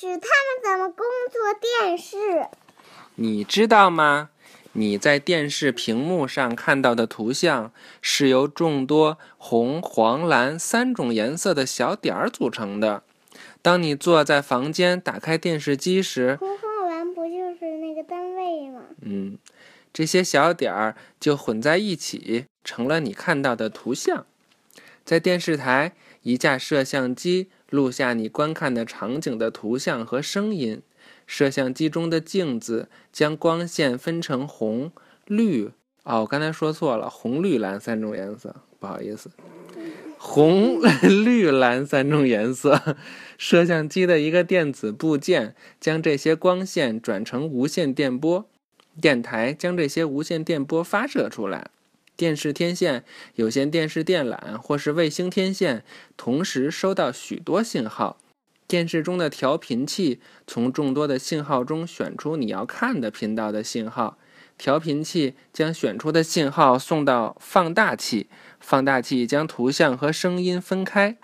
是他们怎么工作电视？你知道吗？你在电视屏幕上看到的图像是由众多红、黄、蓝三种颜色的小点儿组成的。当你坐在房间打开电视机时，红、黄、蓝不就是那个单位吗？嗯，这些小点儿就混在一起，成了你看到的图像。在电视台，一架摄像机录下你观看的场景的图像和声音。摄像机中的镜子将光线分成红、绿哦，我刚才说错了，红、绿、蓝三种颜色，不好意思，红、绿、蓝三种颜色。摄像机的一个电子部件将这些光线转成无线电波，电台将这些无线电波发射出来。电视天线、有线电视电缆或是卫星天线同时收到许多信号。电视中的调频器从众多的信号中选出你要看的频道的信号，调频器将选出的信号送到放大器，放大器将图像和声音分开，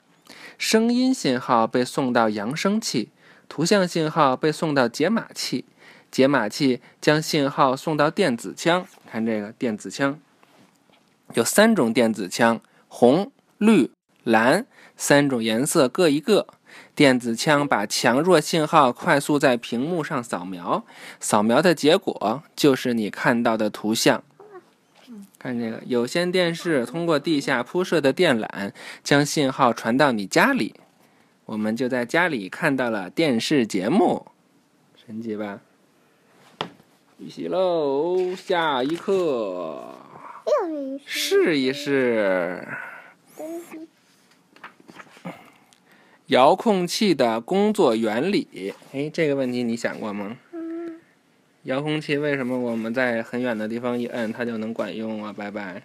声音信号被送到扬声器，图像信号被送到解码器，解码器将信号送到电子枪。看这个电子枪，有三种电子枪，红、绿、蓝三种颜色各一个。电子枪把强弱信号快速在屏幕上扫描，扫描的结果就是你看到的图像。看这个有线电视通过地下铺设的电缆将信号传到你家里，我们就在家里看到了电视节目，神奇吧？预习喽，下一课，试一试。遥控器的工作原理，哎，这个问题你想过吗？遥控器为什么我们在很远的地方一摁，它就能管用啊？拜拜。